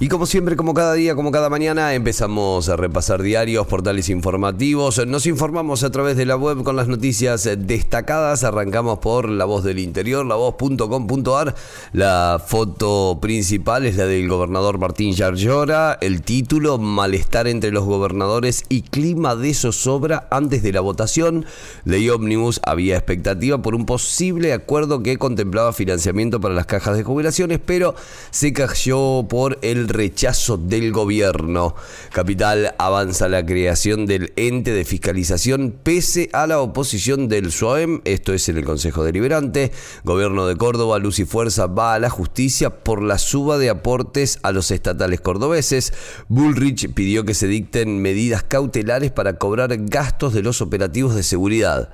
Y como siempre, como cada día, como cada mañana, empezamos a repasar diarios, portales informativos. Nos informamos a través de la web con las noticias destacadas. Arrancamos por La Voz del Interior, lavoz.com.ar. La foto principal es la del gobernador Martín Yarlora. El título, Malestar entre los gobernadores y clima de zozobra antes de la votación. Ley Omnibus había expectativa por un posible acuerdo que contemplaba financiamiento para las cajas de jubilaciones, pero se cayó por el rechazo del gobierno. Capital avanza la creación del ente de fiscalización pese a la oposición del SUAEM, esto es en el Consejo Deliberante. Gobierno de Córdoba, Luz y Fuerza va a la justicia por la suba de aportes a los estatales cordobeses. Bullrich pidió que se dicten medidas cautelares para cobrar gastos de los operativos de seguridad.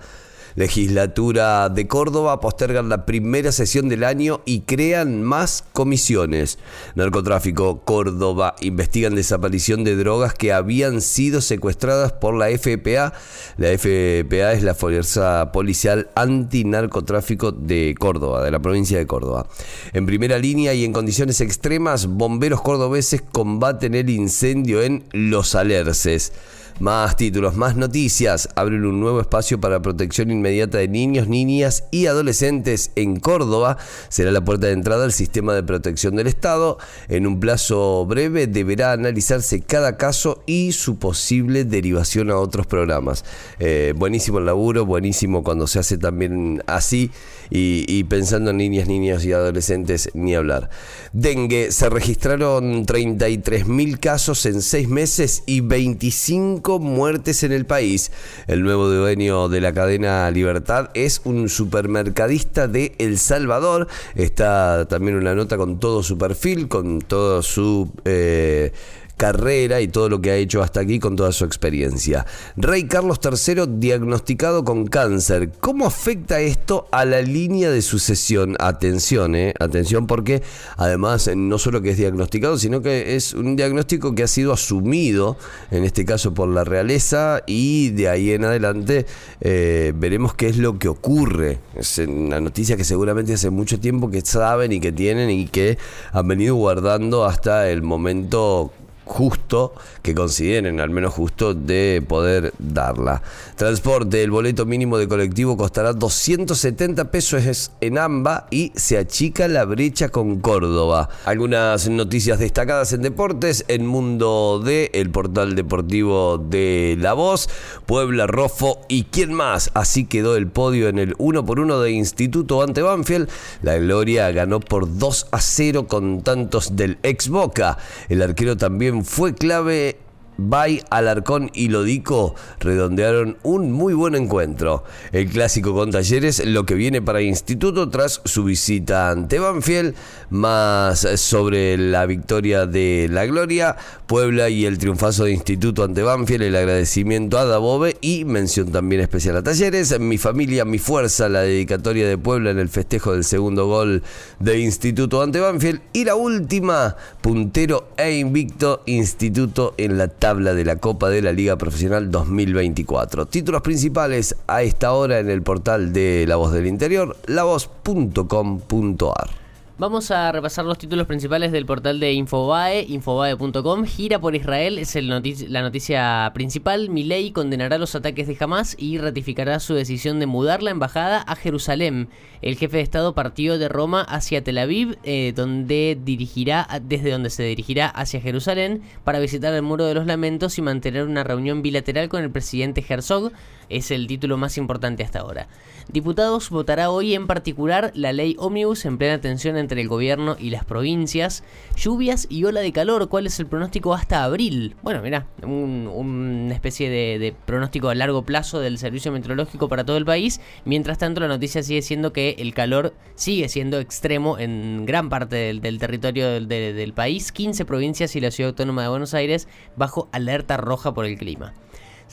Legislatura de Córdoba postergan la primera sesión del año y crean más comisiones. Narcotráfico Córdoba investigan desaparición de drogas que habían sido secuestradas por la FPA. La FPA es la Fuerza Policial Antinarcotráfico de Córdoba, de la provincia de Córdoba. En primera línea y en condiciones extremas, bomberos cordobeses combaten el incendio en Los Alerces. Más títulos, más noticias. Abren un nuevo espacio para protección inmediata de niños, niñas y adolescentes en Córdoba. Será la puerta de entrada al sistema de protección del Estado. En un plazo breve deberá analizarse cada caso y su posible derivación a otros programas. Eh, buenísimo el laburo, buenísimo cuando se hace también así y, pensando en niñas, niños y adolescentes, ni hablar. Dengue, se registraron 33.000 casos en seis meses y 25 muertes en el país. El nuevo dueño de la cadena Libertad es un supermercadista de El Salvador. Está también una nota con todo su perfil, con todo su... Eh, carrera y todo lo que ha hecho hasta aquí con toda su experiencia. Rey Carlos III diagnosticado con cáncer. ¿Cómo afecta esto a la línea de sucesión? Atención, eh, atención porque además no solo que es diagnosticado, sino que es un diagnóstico que ha sido asumido, en este caso por la realeza, y de ahí en adelante eh, veremos qué es lo que ocurre. Es una noticia que seguramente hace mucho tiempo que saben y que tienen y que han venido guardando hasta el momento justo, que consideren al menos justo, de poder darla. Transporte, el boleto mínimo de colectivo costará 270 pesos en AMBA y se achica la brecha con Córdoba. Algunas noticias destacadas en deportes, en Mundo D, el portal deportivo de La Voz, Puebla, Rofo y quién más. Así quedó el podio en el 1 por 1 de Instituto ante Banfield. La Gloria ganó por 2 a 0 con tantos del ex Boca. El arquero también fue clave Bay, Alarcón y Lodico redondearon un muy buen encuentro. El clásico con Talleres, lo que viene para Instituto tras su visita ante Banfield, más sobre la victoria de la Gloria, Puebla y el triunfazo de Instituto ante Banfield, el agradecimiento a Dabove y mención también especial a Talleres, mi familia, mi fuerza, la dedicatoria de Puebla en el festejo del segundo gol de Instituto ante Banfield y la última, puntero e invicto Instituto en la tabla de la Copa de la Liga Profesional 2024. Títulos principales a esta hora en el portal de La Voz del Interior, lavoz.com.ar. Vamos a repasar los títulos principales del portal de Infobae, infobae.com. Gira por Israel es el la noticia principal. Milei condenará los ataques de Hamas y ratificará su decisión de mudar la embajada a Jerusalén. El jefe de Estado partió de Roma hacia Tel Aviv, eh, donde dirigirá, desde donde se dirigirá hacia Jerusalén para visitar el Muro de los Lamentos y mantener una reunión bilateral con el presidente Herzog. Es el título más importante hasta ahora. Diputados votará hoy en particular la ley Omnibus en plena tensión entre el gobierno y las provincias. Lluvias y ola de calor, ¿cuál es el pronóstico hasta abril? Bueno, mira, una especie de, pronóstico a largo plazo del servicio meteorológico para todo el país. Mientras tanto, la noticia sigue siendo que el calor sigue siendo extremo en gran parte del, territorio del, del país. 15 provincias y la ciudad autónoma de Buenos Aires bajo alerta roja por el clima.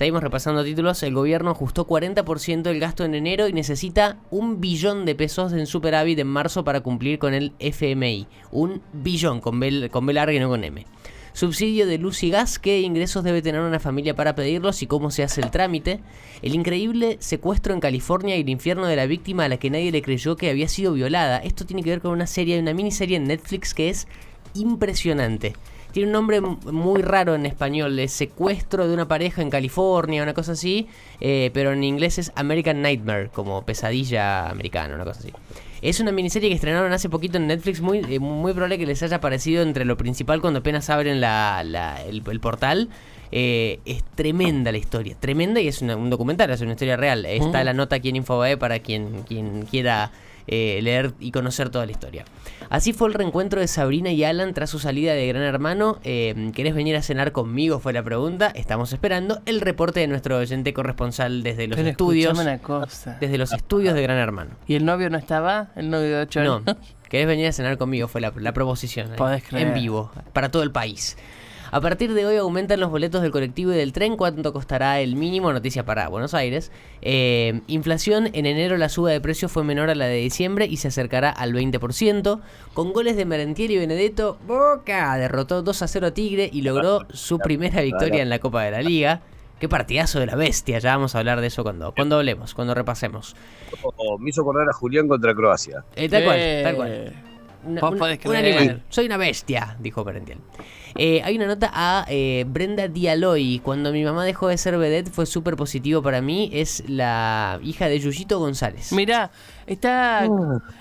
Seguimos repasando títulos. El gobierno ajustó 40% del gasto en enero y necesita un billón de pesos en superávit en marzo para cumplir con el FMI. Un billón con B, con larga y no con M. subsidio de luz y gas, qué ingresos debe tener una familia para pedirlos y cómo se hace el trámite, el increíble secuestro en California y el infierno de la víctima a la que nadie le creyó que había sido violada. Esto tiene que ver con una serie, una miniserie en Netflix que es impresionante. Tiene un nombre muy raro en español, es secuestro de una pareja en California, una cosa así, eh, pero en inglés es American Nightmare, como pesadilla americana, una cosa así. Es una miniserie que estrenaron hace poquito en Netflix, muy, eh, muy probable que les haya parecido entre lo principal cuando apenas abren la, el, portal. Eh, es tremenda la historia, tremenda y es un documental, es una historia real. Está mm. la nota aquí en Infobae para quien, quien quiera eh, leer y conocer toda la historia. Así fue el reencuentro de Sabrina y Alan tras su salida de Gran Hermano. Eh, ¿Querés venir a cenar conmigo? Fue la pregunta. Estamos esperando el reporte de nuestro oyente corresponsal desde los estudios. Desde los estudios de Gran Hermano. ¿Y el novio no estaba? ¿El novio de 8 años? No. ¿Querés venir a cenar conmigo? Fue la, proposición. ¿eh? En vivo, para todo el país. A partir de hoy aumentan los boletos del colectivo y del tren. ¿Cuánto costará el mínimo? Noticia para Buenos Aires. Eh, inflación. En enero la suba de precios fue menor a la de diciembre y se acercará al 20%. Con goles de Merentiel y Benedetto, Boca derrotó 2 a 0 a Tigre y logró su primera victoria en la Copa de la Liga. Qué partidazo de la bestia, ya vamos a hablar de eso cuando, cuando hablemos, cuando repasemos. me hizo acordar a Julián contra Croacia. Eh, tal cual, tal cual. un animal. Soy una bestia, dijo Merentiel. Eh, hay una nota a eh, Brenda Dialoy. Cuando mi mamá dejó de ser vedette fue súper positivo para mí. Es la hija de Yuyito González. Mira, está, ah.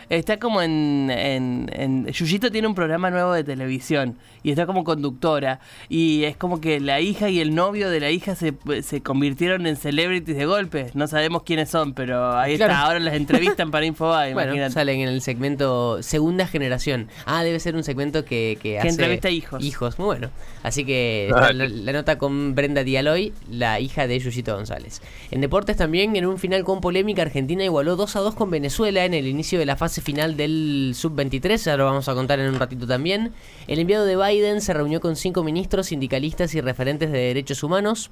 está como en, en, Yuyito tiene un programa nuevo de televisión y está como conductora. Y es como que la hija y el novio de la hija se, se convirtieron en celebrities de golpe. No sabemos quiénes son, pero ahí está. Ahora las entrevistan para Infobae. bueno, salen en el segmento Segunda Generación. Ah, debe ser un segmento que, que, que entrevista hijos. Hijos, muy bueno. Así que ah, la, nota con Brenda Dialoy, la hija de Yuyito González. En deportes también, en un final con polémica, Argentina igualó 2 a 2 con Venezuela en el inicio de la fase final del Sub-23, ya lo vamos a contar en un ratito también. El enviado de Biden se reunió con cinco ministros, sindicalistas y referentes de derechos humanos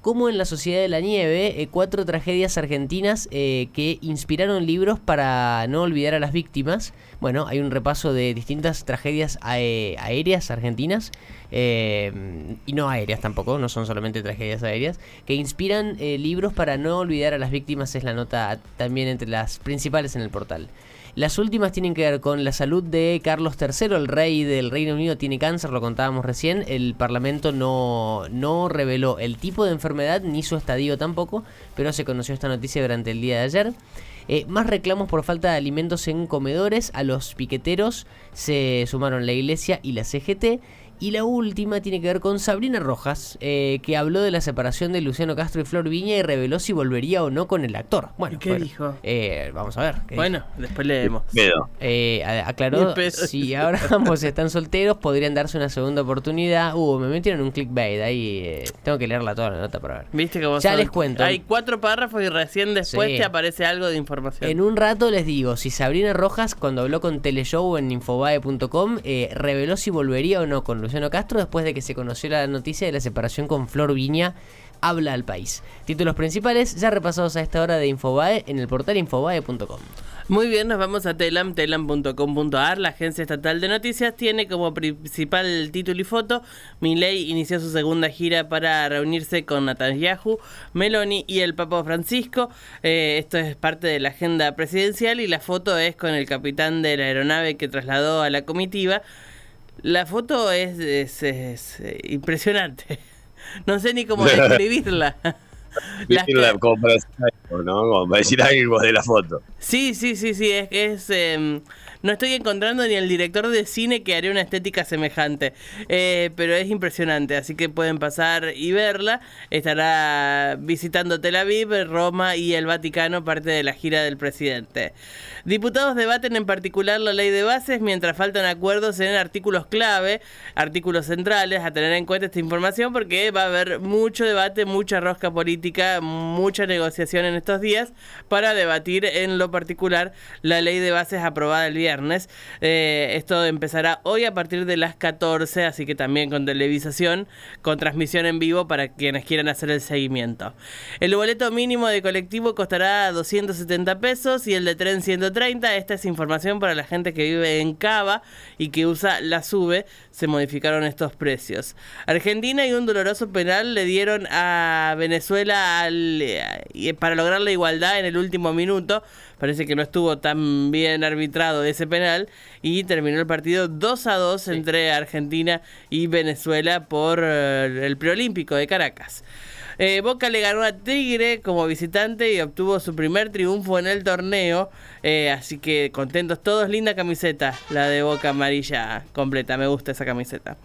como en La Sociedad de la Nieve, eh, cuatro tragedias argentinas eh, que inspiraron libros para no olvidar a las víctimas. Bueno, hay un repaso de distintas tragedias aéreas argentinas, eh, y no aéreas tampoco, no son solamente tragedias aéreas, que inspiran libros para no olvidar a las víctimas, es la nota también entre las principales en el portal. Las últimas tienen que ver con la salud de Carlos III, el rey del Reino Unido tiene cáncer, lo contábamos recién. El Parlamento no, no reveló el tipo de enfermedad ni su estadio tampoco, pero se conoció esta noticia durante el día de ayer. Eh, más reclamos por falta de alimentos en comedores. A los piqueteros se sumaron la iglesia y la CGT. Y la última tiene que ver con Sabrina Rojas, eh, que habló de la separación de Luciano Castro y Flor Viña y reveló si volvería o no con el actor. Bueno, ¿qué dijo? Eh, vamos a ver. Bueno, después leemos. Eh, aclaró si ahora ambos están solteros, podrían darse una segunda oportunidad. Uh, me metieron un clickbait ahí. Eh, tengo que leerla toda la nota para ver. Viste que Ya les cuento. Hay cuatro párrafos y recién después te aparece algo de información. En un rato les digo, si Sabrina Rojas, cuando habló con Teleshow en infobae.com, reveló si volvería o no con Luciano Luciano Castro después de que se conoció la noticia de la separación con Flor Viña. Habla al país. Títulos principales ya repasados a esta hora de Infobae en el portal infobae.com. Muy bien, nos vamos a Telam, telam.com.ar. La agencia estatal de noticias tiene como principal título y foto Milei inició su segunda gira para reunirse con Netanyahu, Meloni y el Papa Francisco. Eh, esto es parte de la agenda presidencial y la foto es con el capitán de la aeronave que trasladó a la comitiva. La foto es, es, eh, impresionante. No sé ni cómo describirla. como para decir algo, ¿no? Como para decir algo de la foto. Sí, sí, sí, sí. Es, es em, no estoy encontrando ni el director de cine que haría una estética semejante, eh, pero es impresionante, así que pueden pasar y verla. Estará visitando Tel Aviv, Roma y el Vaticano, parte de la gira del presidente. Diputados debaten en particular la ley de bases mientras faltan acuerdos en artículos clave, artículos centrales, a tener en cuenta esta información porque va a haber mucho debate, mucha rosca política, mucha negociación en estos días para debatir en lo particular la ley de bases aprobada el día viernes. Eh, esto empezará hoy a partir de las 14, así que también con televisación, con transmisión en vivo para quienes quieran hacer el seguimiento. El boleto mínimo de colectivo costará 270 pesos y el de tren 130. Esta es información para la gente que vive en Cava y que usa la SUBE. Se modificaron estos precios. Argentina y un doloroso penal le dieron a Venezuela eh, para lograr la igualdad en el último minuto. Parece que no estuvo tan bien arbitrado ese penal y terminó el partido 2 a 2 entre Argentina y Venezuela por eh, el preolímpico de Caracas. Eh, Boca le ganó a Tigre como visitante y obtuvo su primer triunfo en el torneo. Eh, así que contentos todos. Linda camiseta, la de Boca amarilla completa. Me gusta esa camiseta.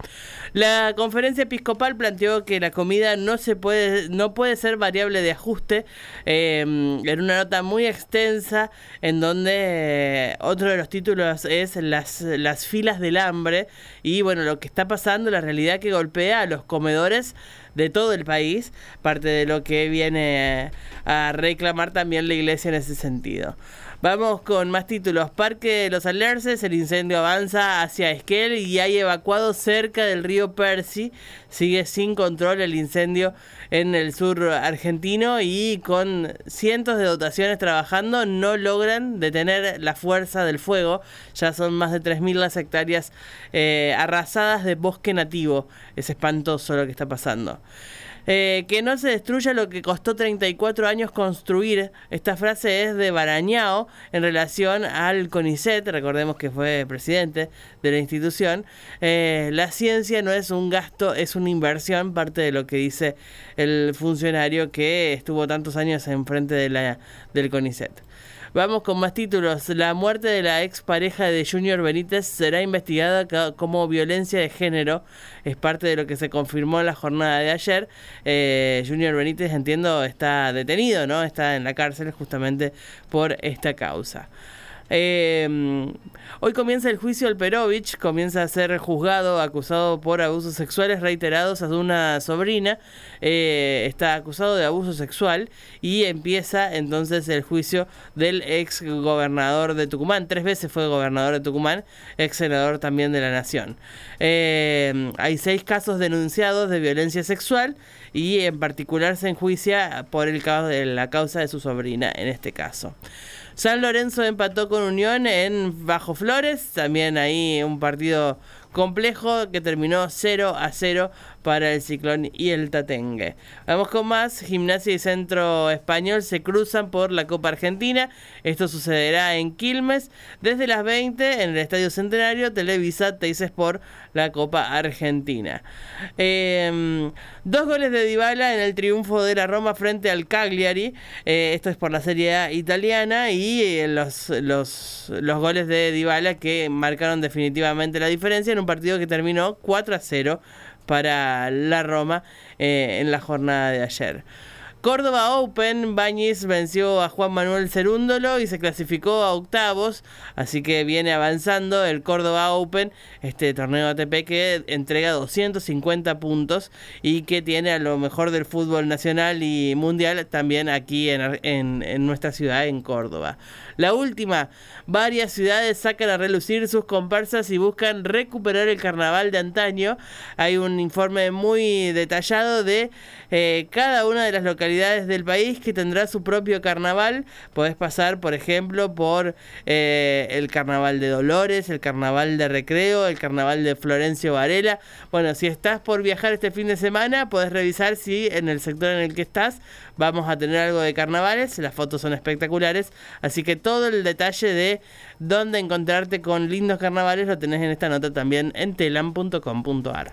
La conferencia episcopal planteó que la comida no se puede, no puede ser variable de ajuste. en una nota muy extensa en donde otro de los títulos es las, las filas del hambre y bueno, lo que está pasando, la realidad que golpea a los comedores de todo el país, parte de lo que viene a reclamar también la iglesia en ese sentido. Vamos con más títulos. Parque de los Alerces, el incendio avanza hacia Esquel y hay evacuado cerca del río Percy. Sigue sin control el incendio en el sur argentino y con cientos de dotaciones trabajando no logran detener la fuerza del fuego. Ya son más de 3.000 las hectáreas eh, arrasadas de bosque nativo. Es espantoso lo que está pasando. Eh, que no se destruya lo que costó 34 años construir. Esta frase es de Barañao en relación al CONICET, recordemos que fue presidente de la institución. Eh, la ciencia no es un gasto, es una inversión, parte de lo que dice el funcionario que estuvo tantos años enfrente de la, del CONICET. Vamos con más títulos. La muerte de la expareja de Junior Benítez será investigada como violencia de género. Es parte de lo que se confirmó en la jornada de ayer. Eh, Junior Benítez, entiendo, está detenido, ¿no? Está en la cárcel justamente por esta causa. Eh, hoy comienza el juicio al Perovich, comienza a ser juzgado, acusado por abusos sexuales reiterados a una sobrina, eh, está acusado de abuso sexual y empieza entonces el juicio del ex gobernador de Tucumán, tres veces fue gobernador de Tucumán, ex senador también de la Nación. Eh, hay seis casos denunciados de violencia sexual y en particular se enjuicia por el, la causa de su sobrina en este caso. San Lorenzo empató con Unión en Bajo Flores, también ahí un partido complejo que terminó 0 a 0 para el Ciclón y el Tatengue. Vamos con más. Gimnasia y Centro Español se cruzan por la Copa Argentina. Esto sucederá en Quilmes desde las 20 en el Estadio Centenario. Televisa Teis por la Copa Argentina. Em, dos goles de Dybala en el triunfo de la Roma frente al Cagliari. Eh, esto es por la Serie A italiana y eh, los, los, los goles de Dybala que marcaron definitivamente la diferencia en un partido que terminó 4 a 0 para la Roma eh, en la jornada de ayer. Córdoba Open, Bañiz venció a Juan Manuel Cerúndolo y se clasificó a octavos, así que viene avanzando el Córdoba Open, este torneo ATP que entrega 250 puntos y que tiene a lo mejor del fútbol nacional y mundial también aquí en, en nuestra ciudad, en Córdoba. La última, varias ciudades sacan a relucir sus comparsas y buscan recuperar el carnaval de antaño. Hay un informe muy detallado de eh, cada una de las del país que tendrá su propio carnaval. Podés pasar, por ejemplo, por eh, el carnaval de Dolores, el carnaval de Recreo, el carnaval de Florencio Varela. Bueno, si estás por viajar este fin de semana, podés revisar si en el sector en el que estás vamos a tener algo de carnavales. Las fotos son espectaculares. Así que todo el detalle de dónde encontrarte con lindos carnavales lo tenés en esta nota también en telam.com.ar.